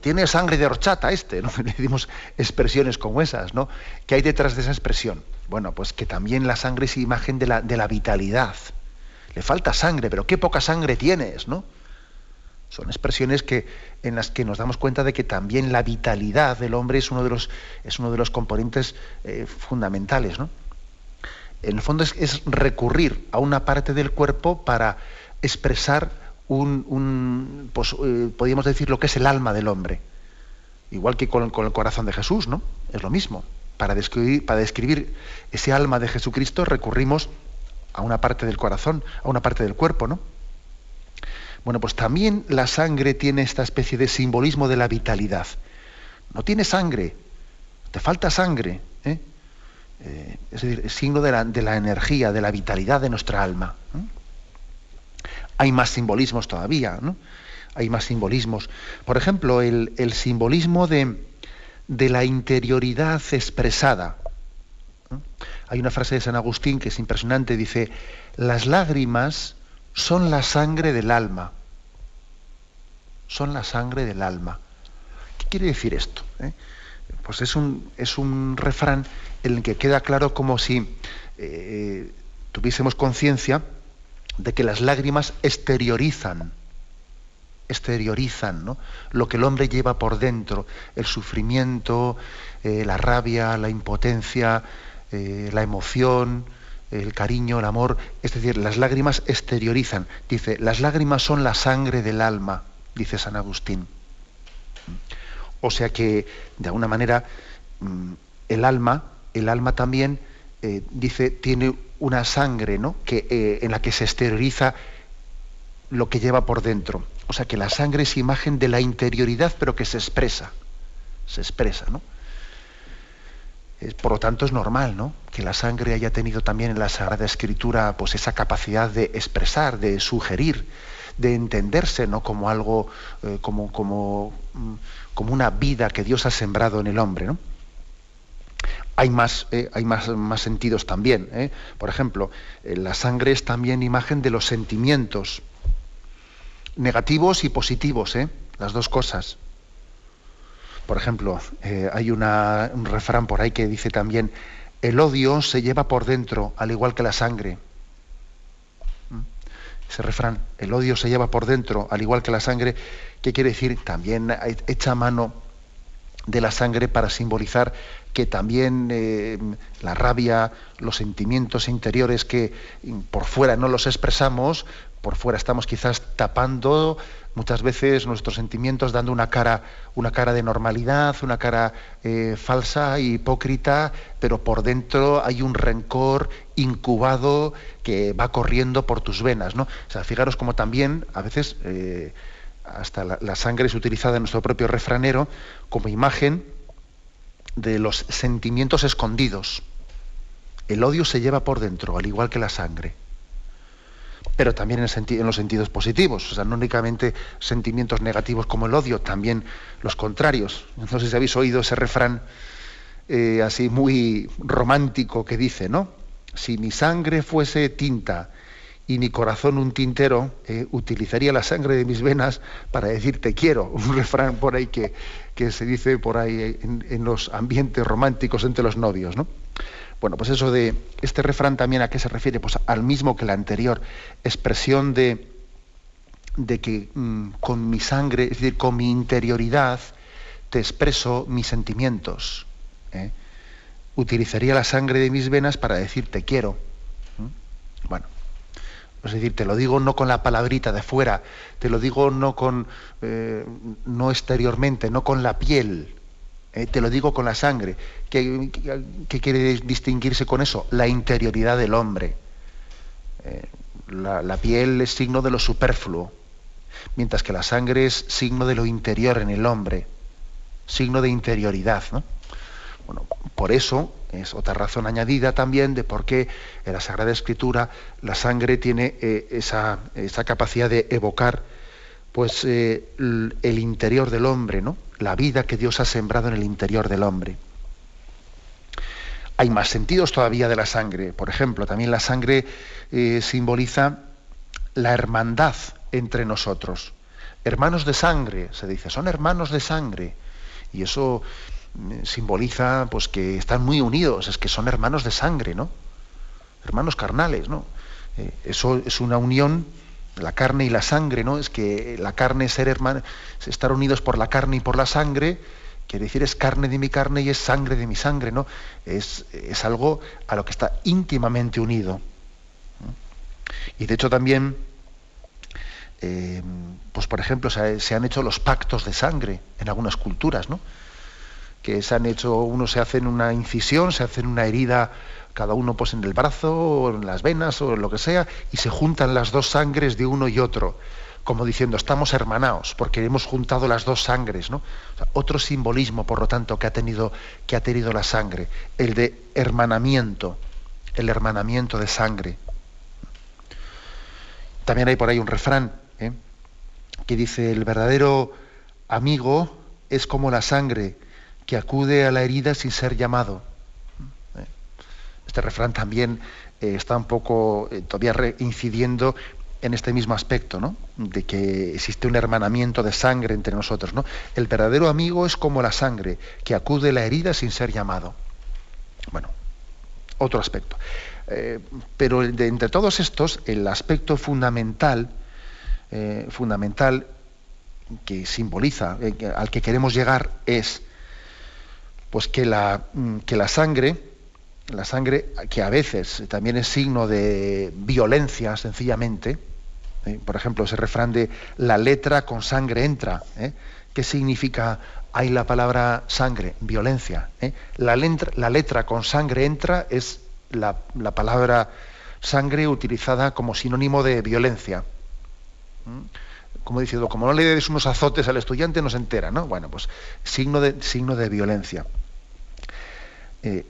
tiene sangre de horchata este, ¿no? <laughs> Le dimos expresiones como esas, ¿no? ¿Qué hay detrás de esa expresión? Bueno, pues que también la sangre es imagen de la, de la vitalidad. Le falta sangre, pero qué poca sangre tienes, ¿no? Son expresiones que, en las que nos damos cuenta de que también la vitalidad del hombre es uno de los, es uno de los componentes eh, fundamentales, ¿no? En el fondo es, es recurrir a una parte del cuerpo para expresar un, pues, eh, podríamos decir, lo que es el alma del hombre. Igual que con, el corazón de Jesús, ¿no? Es lo mismo. Para describir, para describir ese alma de Jesucristo recurrimos a una parte del corazón, a una parte del cuerpo, ¿no? Bueno, pues también la sangre tiene esta especie de simbolismo de la vitalidad. No tiene sangre, te falta sangre. ¿eh? Eh, es decir, es signo de la, de la, energía, de la vitalidad de nuestra alma. Hay más simbolismos todavía, ¿no? Hay más simbolismos. Por ejemplo, el, simbolismo de, la interioridad expresada. Hay una frase de San Agustín que es impresionante, dice, las lágrimas son la sangre del alma. Son la sangre del alma. ¿Qué quiere decir esto? Eh? Pues es un, es un refrán en el que queda claro como si eh, tuviésemos conciencia de que las lágrimas exteriorizan, exteriorizan lo que el hombre lleva por dentro, el sufrimiento, eh, la rabia, la impotencia, eh, la emoción, el cariño, el amor. Es decir, las lágrimas exteriorizan. Dice, las lágrimas son la sangre del alma, dice San Agustín. O sea que, de alguna manera, mm, el alma, el alma también, eh, dice, tiene una sangre ¿no? que, eh, en la que se exterioriza lo que lleva por dentro. O sea que la sangre es imagen de la interioridad, pero que se expresa. Se expresa, ¿no? Por lo tanto, es normal, ¿no? Que la sangre haya tenido también en la Sagrada Escritura, pues esa capacidad de expresar, de sugerir, de entenderse, ¿no? Como algo, eh, como, como, mm, como una vida que Dios ha sembrado en el hombre, ¿no? hay más, eh, hay más, más, sentidos también. ¿eh? Por ejemplo, eh, la sangre es también imagen de los sentimientos negativos y positivos, las dos cosas. Por ejemplo, hay una, un refrán por ahí que dice también, el odio se lleva por dentro, al igual que la sangre. ¿Mm? Ese refrán, el odio se lleva por dentro, al igual que la sangre, ¿qué quiere decir? También echa mano de la sangre para simbolizar que también eh, la rabia, los sentimientos interiores que por fuera no los expresamos, por fuera estamos quizás tapando muchas veces nuestros sentimientos, dando una cara, una cara de normalidad, una cara eh, falsa, hipócrita, pero por dentro hay un rencor incubado que va corriendo por tus venas, ¿no? O sea, fijaros como también a veces eh, hasta la sangre es utilizada en nuestro propio refranero como imagen de los sentimientos escondidos. El odio se lleva por dentro, al igual que la sangre. Pero también en, los sentidos positivos, o sea, no únicamente sentimientos negativos como el odio, también los contrarios. Entonces, si habéis oído ese refrán eh, así muy romántico que dice, ¿no? Si mi sangre fuese tinta y mi corazón un tintero, eh, utilizaría la sangre de mis venas para decir te quiero. <laughs> Un refrán por ahí que, que se dice por ahí en, los ambientes románticos entre los novios, ¿no? Bueno, pues eso de este refrán también a qué se refiere, pues al mismo que la anterior, expresión de, de que mm, con mi sangre, es decir, con mi interioridad, te expreso mis sentimientos. ¿eh? Utilizaría la sangre de mis venas para decir te quiero. Bueno, es decir, te lo digo no con la palabrita de fuera, te lo digo no con eh, no exteriormente, no con la piel, eh, te lo digo con la sangre. ¿Qué, quiere distinguirse con eso? La interioridad del hombre. la, piel es signo de lo superfluo, mientras que la sangre es signo de lo interior en el hombre, signo de interioridad. Bueno, por eso es otra razón añadida también de por qué en la Sagrada Escritura la sangre tiene eh, esa, capacidad de evocar pues, eh, el interior del hombre, ¿no? La vida que Dios ha sembrado en el interior del hombre. Hay más sentidos todavía de la sangre. Por ejemplo, también la sangre eh, simboliza la hermandad entre nosotros. Hermanos de sangre, se dice, son hermanos de sangre. Y eso mm, simboliza pues que están muy unidos, es que son hermanos de sangre, ¿no? Hermanos carnales, ¿no? Eh, eso es una unión, la carne y la sangre, ¿no? Es que la carne ser hermano, estar unidos por la carne y por la sangre, quiere decir es carne de mi carne y es sangre de mi sangre, ¿no? Es, es algo a lo que está íntimamente unido. Y de hecho también eh, pues por ejemplo, se, han hecho los pactos de sangre en algunas culturas, ¿no? Que se han hecho, uno se hace en una incisión, se hace en una herida, cada uno pues en el brazo, o en las venas, o en lo que sea, y se juntan las dos sangres de uno y otro, como diciendo, estamos hermanados, porque hemos juntado las dos sangres, ¿no? otro simbolismo, por lo tanto, que ha tenido, que ha tenido la sangre, el de hermanamiento, el hermanamiento de sangre. También hay por ahí un refrán ¿eh? que dice, el verdadero amigo es como la sangre que acude a la herida sin ser llamado. ¿Eh? Este refrán también eh, está un poco todavía incidiendo en este mismo aspecto, ¿no? de que existe un hermanamiento de sangre entre nosotros. ¿no? El verdadero amigo es como la sangre que acude a la herida sin ser llamado. Bueno, otro aspecto. pero de entre todos estos, el aspecto fundamental eh, fundamental que simboliza, eh, al que queremos llegar, es pues que la, mm, que la sangre, la sangre que a veces también es signo de violencia, sencillamente, eh, por ejemplo, ese refrán de la letra con sangre entra, ¿qué significa hay la palabra sangre? Violencia. La, letra, la, letra, con sangre entra es la, la palabra sangre utilizada como sinónimo de violencia. Como diciendo, como no le des unos azotes al estudiante, no se entera, ¿no? Bueno, pues signo de, signo de violencia. Eh,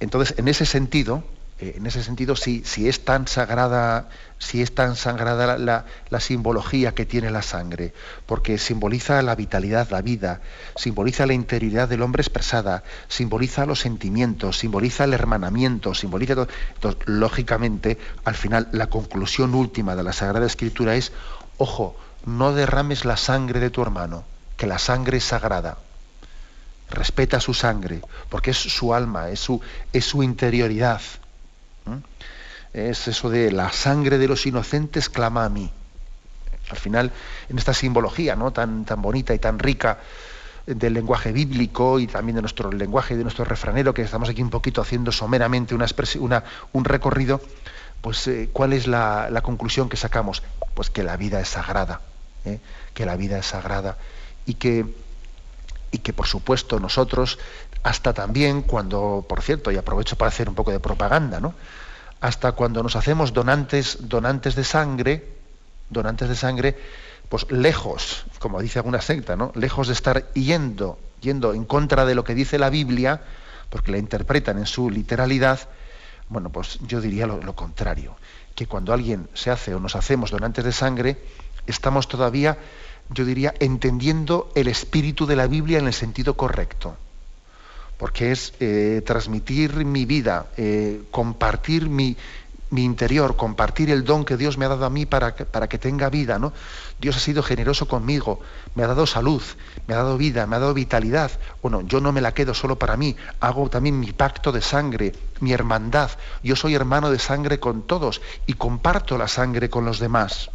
entonces, en ese sentido, eh, en ese sentido, si, es tan sagrada, si es tan sagrada la, la, simbología que tiene la sangre, porque simboliza la vitalidad, la vida, simboliza la interioridad del hombre expresada, simboliza los sentimientos, simboliza el hermanamiento, simboliza todo. Entonces, lógicamente, al final, la conclusión última de la Sagrada Escritura es ojo, no derrames la sangre de tu hermano, que la sangre es sagrada. Respeta su sangre, porque es su alma, es su, es su interioridad. Es eso de la sangre de los inocentes clama a mí. Al final, en esta simbología ¿no? tan, tan bonita y tan rica del lenguaje bíblico y también de nuestro lenguaje de nuestro refranero, que estamos aquí un poquito haciendo someramente una, una, un recorrido, pues eh, ¿cuál es la, conclusión que sacamos? Pues que la vida es sagrada, ¿eh? que la vida es sagrada y que, y que por supuesto nosotros, hasta también cuando, por cierto, y aprovecho para hacer un poco de propaganda, ¿no? hasta cuando nos hacemos donantes, donantes de sangre, donantes de sangre, pues lejos, como dice alguna secta, ¿no? lejos de estar yendo, yendo en contra de lo que dice la Biblia, porque la interpretan en su literalidad, bueno, pues yo diría lo, contrario, que cuando alguien se hace o nos hacemos donantes de sangre, estamos todavía, yo diría, entendiendo el espíritu de la Biblia en el sentido correcto. porque es eh, transmitir mi vida, eh, compartir mi, mi interior, compartir el don que Dios me ha dado a mí para que, para que tenga vida, ¿no? Dios ha sido generoso conmigo, me ha dado salud, me ha dado vida, me ha dado vitalidad. Bueno, yo no me la quedo solo para mí, hago también mi pacto de sangre, mi hermandad. Yo soy hermano de sangre con todos y comparto la sangre con los demás.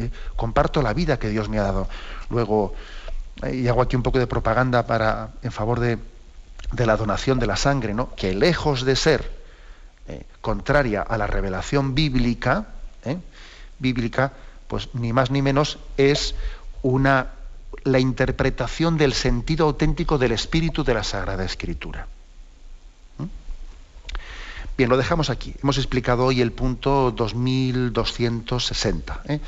¿Eh? Comparto la vida que Dios me ha dado. Luego, eh, y hago aquí un poco de propaganda para, en favor de, de la donación de la sangre, ¿no? que lejos de ser eh, contraria a la revelación bíblica, bíblica, pues ni más ni menos es una la interpretación del sentido auténtico del espíritu de la Sagrada Escritura. ¿Mm? Bien, lo dejamos aquí. Hemos explicado hoy el punto 2260 ¿eh?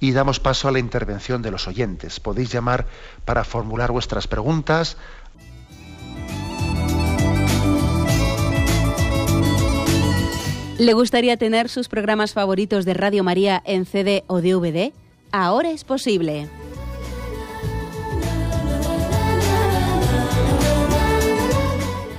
Y damos paso a la intervención de los oyentes. Podéis llamar para formular vuestras preguntas ¿Le gustaría tener sus programas favoritos de Radio María en CD o DVD? Ahora es posible.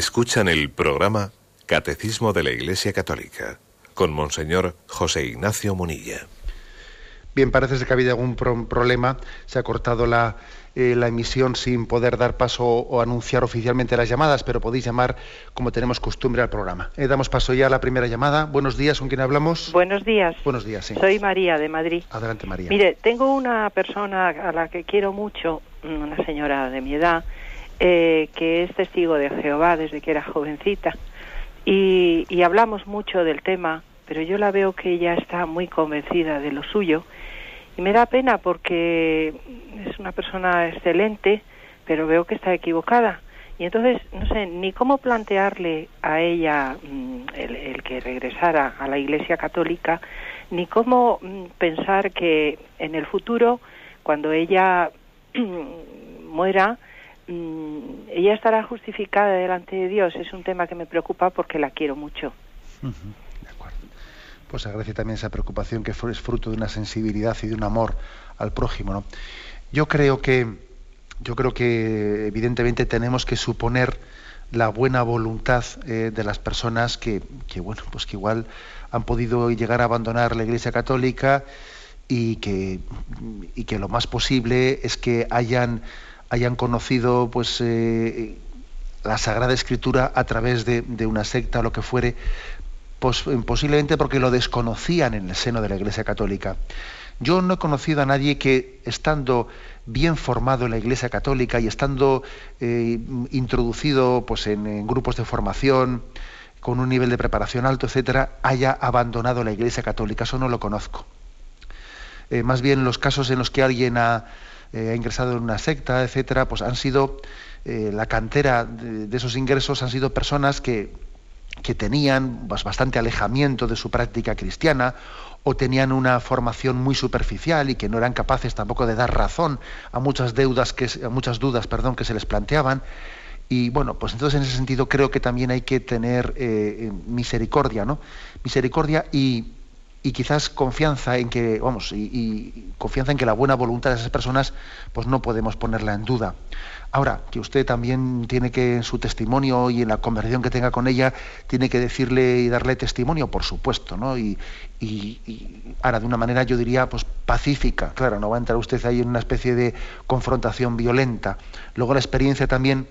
Escuchan el programa Catecismo de la Iglesia Católica con Monseñor José Ignacio Munilla. Bien, parece ser que ha habido algún problema. Se ha cortado la, eh, la, emisión sin poder dar paso o anunciar oficialmente las llamadas, pero podéis llamar como tenemos costumbre al programa. Eh, damos paso ya a la primera llamada. Buenos días, ¿con quién hablamos? Buenos días. Buenos días, sí. Soy María de Madrid. Adelante, María. Mire, tengo una persona a la que quiero mucho, una señora de mi edad, eh, que es testigo de Jehová desde que era jovencita. Y, y, hablamos mucho del tema, pero yo la veo que ella está muy convencida de lo suyo. Y me da pena porque es una persona excelente, pero veo que está equivocada. Y entonces, no sé, ni cómo plantearle a ella mm, el, que regresara a la Iglesia Católica, ni cómo mm, pensar que en el futuro, cuando ella <clears throat> muera, Mm, ella estará justificada delante de Dios. Es un tema que me preocupa porque la quiero mucho. De acuerdo. Pues agradece también esa preocupación que es fruto de una sensibilidad y de un amor al prójimo. ¿no? Yo creo que yo creo que evidentemente tenemos que suponer la buena voluntad eh, de las personas que, que, bueno pues que igual han podido llegar a abandonar la Iglesia Católica y que y que lo más posible es que hayan hayan conocido pues eh, la Sagrada Escritura a través de, una secta o lo que fuere, pues, posiblemente porque lo desconocían en el seno de la Iglesia Católica. Yo no he conocido a nadie que, estando bien formado en la Iglesia Católica y estando eh, introducido pues, en, grupos de formación, con un nivel de preparación alto, etcétera, haya abandonado la Iglesia Católica. Eso no lo conozco. Eh, más bien los casos en los que alguien ha, eh, ingresado en una secta, etcétera, pues han sido eh, la cantera de, esos ingresos han sido personas que, que tenían bastante alejamiento de su práctica cristiana o tenían una formación muy superficial y que no eran capaces tampoco de dar razón a muchas deudas que a muchas dudas, perdón, que se les planteaban. Y bueno, pues entonces en ese sentido creo que también hay que tener eh, misericordia, ¿no? Misericordia y, y, quizás confianza en que, vamos, y, confianza en que la buena voluntad de esas personas, pues no podemos ponerla en duda. Ahora, que usted también tiene que, en su testimonio y en la conversación que tenga con ella, tiene que decirle y darle testimonio, por supuesto, ¿no? Y, ahora, de una manera, yo diría, pues pacífica. Claro, no va a entrar usted ahí en una especie de confrontación violenta. Luego la experiencia también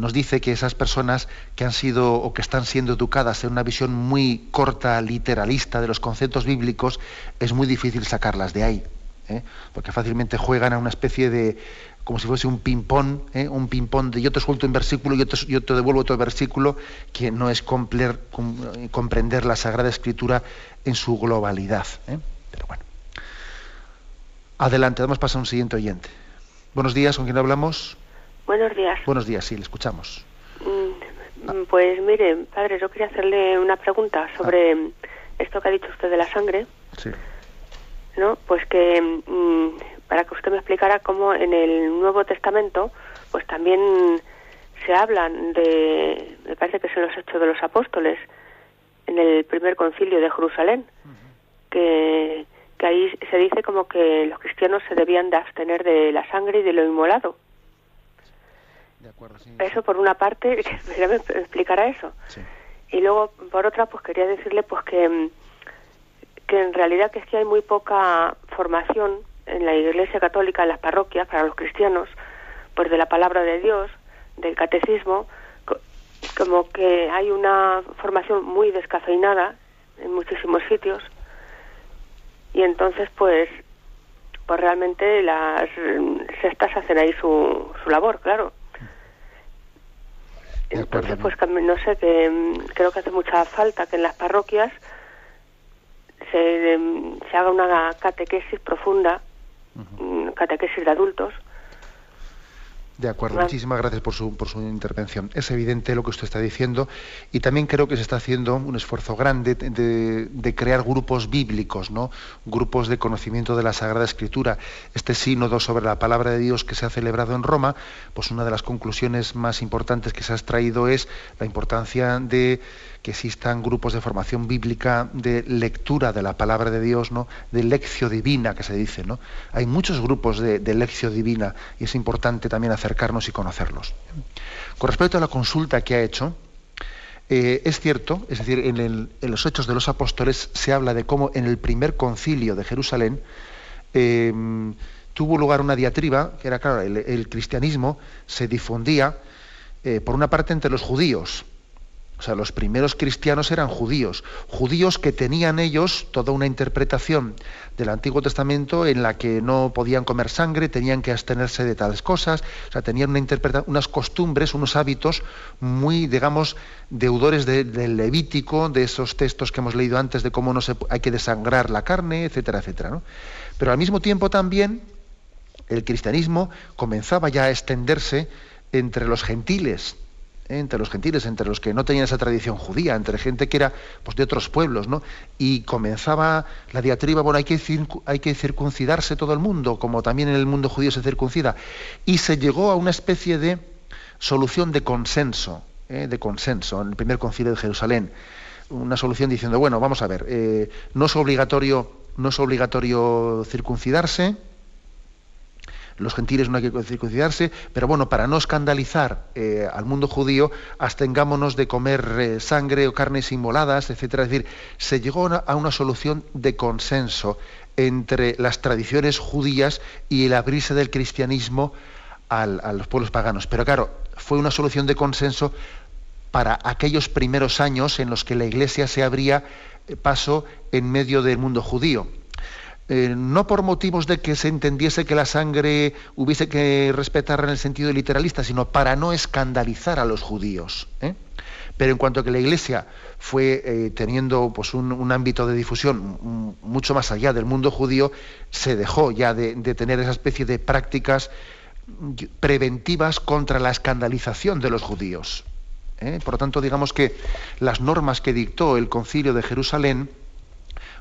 nos dice que esas personas que han sido o que están siendo educadas en una visión muy corta, literalista de los conceptos bíblicos, es muy difícil sacarlas de ahí. ¿eh? porque fácilmente juegan a una especie de, como si fuese un ping-pong, ¿eh? un ping-pong de yo te suelto un versículo, yo te, yo te devuelvo otro versículo, que no es comprender la Sagrada Escritura en su globalidad. ¿eh? Pero bueno. Adelante, damos paso a un siguiente oyente. Buenos días, ¿con quién hablamos? Buenos días. Buenos días, sí, le escuchamos. Mm, pues mire, padre, yo quería hacerle una pregunta sobre ah. esto que ha dicho usted de la sangre. Sí. ¿No? Pues que mm, para que usted me explicara cómo en el Nuevo Testamento, pues también se hablan de, me parece que son los hechos de los apóstoles, en el primer concilio de Jerusalén, que, que ahí se dice como que los cristianos se debían de abstener de la sangre y de lo inmolado. De acuerdo, sí, eso por una parte, <laughs> que me explicara eso. Y luego, por otra, pues quería decirle pues que, que en realidad que es que hay muy poca formación en la Iglesia Católica, en las parroquias, para los cristianos, pues de la palabra de Dios, del catecismo, como que hay una formación muy descafeinada en muchísimos sitios y entonces pues pues realmente las sectas hacen ahí su, su labor, claro. Entonces, pues no sé, que creo que hace mucha falta que en las parroquias se, se haga una catequesis profunda catequesis de adultos. De acuerdo, muchísimas gracias por su, por su intervención. Es evidente lo que usted está diciendo y también creo que se está haciendo un esfuerzo grande de, de, crear grupos bíblicos, ¿no? grupos de conocimiento de la Sagrada Escritura. Este sínodo sobre la palabra de Dios que se ha celebrado en Roma, pues una de las conclusiones más importantes que se ha extraído es la importancia de que existan grupos de formación bíblica, de lectura de la palabra de Dios, ¿no? de lección divina, que se dice. ¿no? Hay muchos grupos de, lección divina y es importante también acercarnos y conocerlos. Con respecto a la consulta que ha hecho, eh, es cierto, es decir, en, los Hechos de los Apóstoles se habla de cómo en el primer concilio de Jerusalén eh, tuvo lugar una diatriba, que era claro, el, cristianismo se difundía eh, por una parte entre los judíos, o sea, los primeros cristianos eran judíos, judíos que tenían ellos toda una interpretación del Antiguo Testamento en la que no podían comer sangre, tenían que abstenerse de tales cosas, o sea, tenían una unas costumbres, unos hábitos muy, digamos, deudores del Levítico, de esos textos que hemos leído antes de cómo no hay que desangrar la carne, etcétera, etcétera. Pero al mismo tiempo también el cristianismo comenzaba ya a extenderse entre los gentiles, entre los gentiles, entre los que no tenían esa tradición judía, entre gente que era pues, de otros pueblos, ¿no? Y comenzaba la diatriba, bueno, hay que, hay que circuncidarse todo el mundo, como también en el mundo judío se circuncida. Y se llegó a una especie de solución de consenso, ¿eh? de consenso, en el primer concilio de Jerusalén. Una solución diciendo, bueno, vamos a ver, eh, no es obligatorio, no es obligatorio circuncidarse, los gentiles no hay que circuncidarse, pero bueno, para no escandalizar eh, al mundo judío, abstengámonos de comer eh, sangre o carnes inmoladas, etcétera. Es decir, se llegó a una solución de consenso entre las tradiciones judías y el abrirse del cristianismo a los pueblos paganos. Pero claro, fue una solución de consenso para aquellos primeros años en los que la Iglesia se abría eh, paso en medio del mundo judío. Eh, no por motivos de que se entendiese que la sangre hubiese que respetarla en el sentido literalista, sino para no escandalizar a los judíos. ¿eh? Pero en cuanto a que la Iglesia fue eh, teniendo pues, un, ámbito de difusión mucho más allá del mundo judío, se dejó ya de, tener esa especie de prácticas preventivas contra la escandalización de los judíos. ¿eh? Por lo tanto, digamos que las normas que dictó el concilio de Jerusalén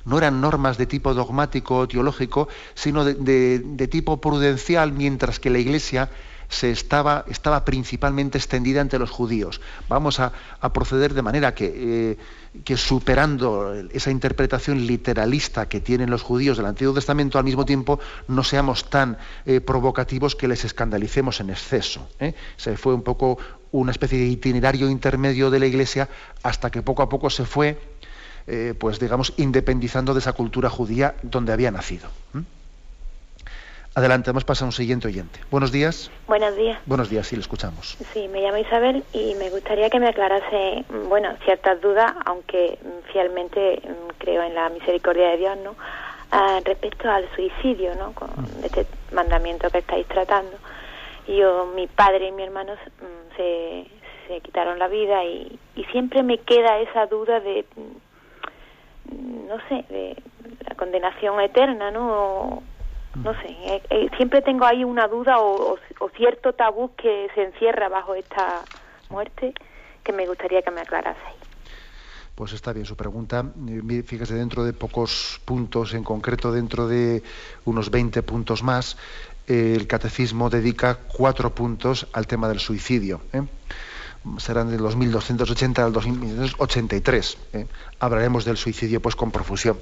no eran normas de tipo dogmático o teológico, sino de tipo prudencial, mientras que la Iglesia se estaba, estaba principalmente extendida entre los judíos. Vamos a, proceder de manera que, eh, que, superando esa interpretación literalista que tienen los judíos del Antiguo Testamento, al mismo tiempo no seamos tan eh, provocativos que les escandalicemos en exceso. ¿eh? Se fue un poco una especie de itinerario intermedio de la Iglesia hasta que poco a poco se fue, pues digamos, independizando de esa cultura judía donde había nacido. Adelante, vamos a pasar a un siguiente oyente. Buenos días. Buenos días. Buenos días, sí, le escuchamos. Sí, me llamo Isabel y me gustaría que me aclarase, bueno, ciertas dudas, aunque fielmente mm, creo en la misericordia de Dios, ¿no? Ah, respecto al suicidio, ¿no? Con mm. este mandamiento que estáis tratando. Yo, mi padre y mi hermano mm, se, se quitaron la vida y, y siempre me queda esa duda de, no sé, de la condenación eterna, ¿no? no sé, eh, eh, siempre tengo ahí una duda o, cierto tabú que se encierra bajo esta muerte que me gustaría que me aclaraseis. Pues está bien su pregunta. Eh, fíjese, dentro de pocos puntos, en concreto dentro de unos 20 puntos más, el catecismo dedica cuatro puntos al tema del suicidio. Serán de los 1280 al 2083. Hablaremos del suicidio pues con profusión.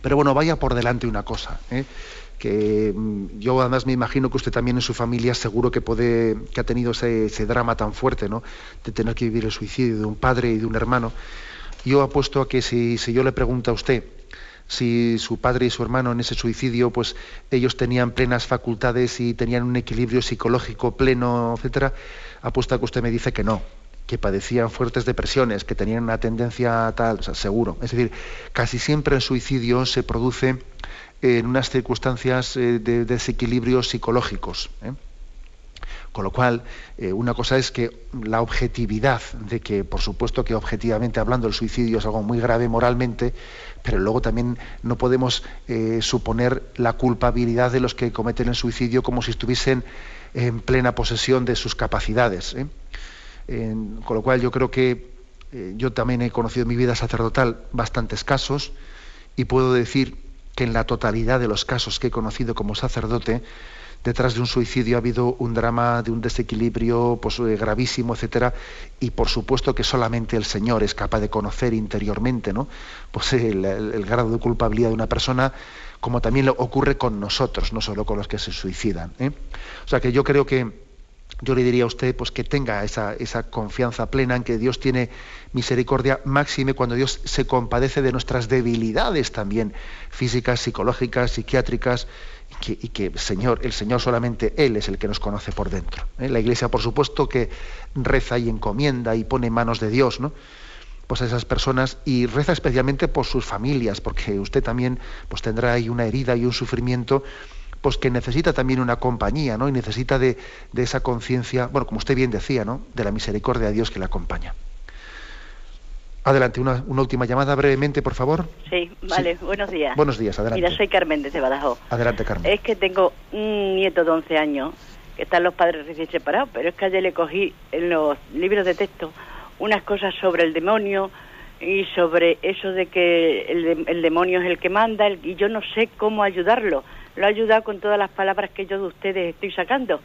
Pero bueno, vaya por delante una cosa que mm, yo además me imagino que usted también en su familia seguro que puede que ha tenido ese, drama tan fuerte no de tener que vivir el suicidio de un padre y de un hermano yo apuesto a que si, yo le pregunto a usted si su padre y su hermano en ese suicidio pues ellos tenían plenas facultades y tenían un equilibrio psicológico pleno etcétera apuesto a que usted me dice que no que padecían fuertes depresiones, que tenían una tendencia tal, seguro. Es decir, casi siempre el suicidio se produce en unas circunstancias eh, de, desequilibrios psicológicos. ¿eh? Con lo cual, eh, una cosa es que la objetividad de que, por supuesto que objetivamente hablando, el suicidio es algo muy grave moralmente, pero luego también no podemos suponer la culpabilidad de los que cometen el suicidio como si estuviesen en plena posesión de sus capacidades. con lo cual, yo creo que yo también he conocido en mi vida sacerdotal bastantes casos y puedo decir que en la totalidad de los casos que he conocido como sacerdote, detrás de un suicidio ha habido un drama de un desequilibrio pues, eh, gravísimo, etcétera, y por supuesto que solamente el Señor es capaz de conocer interiormente ¿no? pues el, grado de culpabilidad de una persona, como también lo ocurre con nosotros, no solo con los que se suicidan. ¿eh? O sea que yo creo que yo le diría a usted pues, que tenga esa, esa, confianza plena en que Dios tiene misericordia máxime cuando Dios se compadece de nuestras debilidades también, físicas, psicológicas, psiquiátricas, y que, Señor, el Señor solamente Él es el que nos conoce por dentro. ¿eh? La Iglesia, por supuesto, que reza y encomienda y pone manos de Dios, ¿no? Pues a esas personas y reza especialmente por sus familias, porque usted también pues, tendrá ahí una herida y un sufrimiento pues que necesita también una compañía, ¿no? Y necesita de, esa conciencia, bueno, como usted bien decía, ¿no? De la misericordia de Dios que le acompaña. Adelante, una, última llamada brevemente, por favor. Sí, vale, buenos días. Buenos días, adelante. Mira, soy Carmen desde Badajoz. Adelante, Carmen. Es que tengo un nieto de 11 años, que están los padres recién separados, pero es que ayer le cogí en los libros de texto unas cosas sobre el demonio y sobre eso de que el, demonio es el que manda, y yo no sé cómo ayudarlo lo ha ayudado con todas las palabras que yo de ustedes estoy sacando.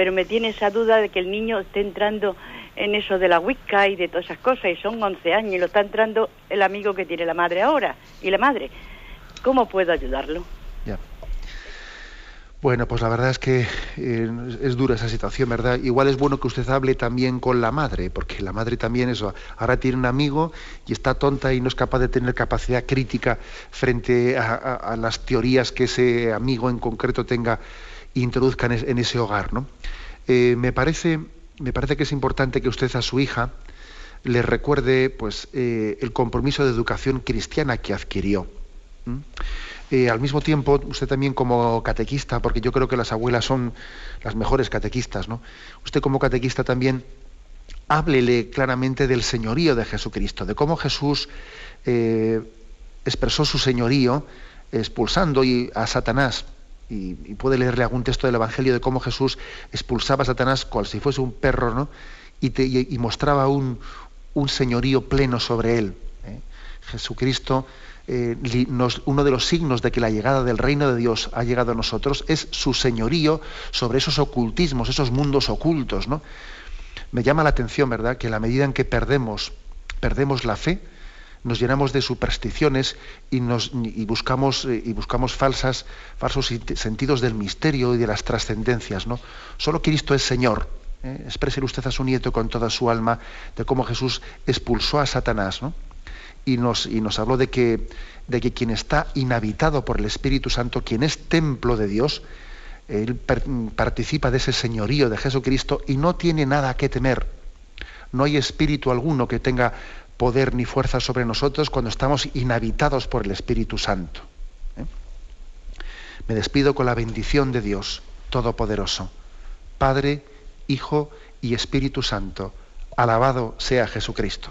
Pero me tiene esa duda de que el niño esté entrando en eso de la Wicca y de todas esas cosas, y son 11 años, y lo está entrando el amigo que tiene la madre ahora, y la madre. ¿Cómo puedo ayudarlo? Ya. Bueno, pues la verdad es que eh, es dura esa situación, ¿verdad? Igual es bueno que usted hable también con la madre, porque la madre también eso, ahora tiene un amigo y está tonta y no es capaz de tener capacidad crítica frente a, las teorías que ese amigo en concreto tenga e introduzca en, ese hogar, ¿no? Eh, me, parece, me parece que es importante que usted a su hija le recuerde pues, eh, el compromiso de educación cristiana que adquirió. Eh, al mismo tiempo, usted también como catequista, porque yo creo que las abuelas son las mejores catequistas, ¿no? Usted como catequista también háblele claramente del señorío de Jesucristo, de cómo Jesús expresó su señorío expulsando a Satanás. Y, puede leerle algún texto del Evangelio de cómo Jesús expulsaba a Satanás cual si fuese un perro, ¿no? y, mostraba un, señorío pleno sobre él. ¿eh? Jesucristo, eh, uno de los signos de que la llegada del reino de Dios ha llegado a nosotros es su señorío sobre esos ocultismos, esos mundos ocultos. ¿no? Me llama la atención, ¿verdad?, que la medida en que perdemos, perdemos la fe, nos llenamos de supersticiones y, buscamos, eh, y buscamos falsas, falsos sentidos del misterio y de las trascendencias. ¿no? Solo Cristo es Señor. ¿eh? Exprese usted a su nieto con toda su alma de cómo Jesús expulsó a Satanás. ¿no? Y, nos, y nos habló de que, de que quien está inhabitado por el Espíritu Santo, quien es templo de Dios, él participa de ese señorío de Jesucristo y no tiene nada que temer. No hay espíritu alguno que tenga poder ni fuerza sobre nosotros cuando estamos inhabitados por el Espíritu Santo. ¿eh? Me despido con la bendición de Dios Todopoderoso, Padre, Hijo y Espíritu Santo. Alabado sea Jesucristo.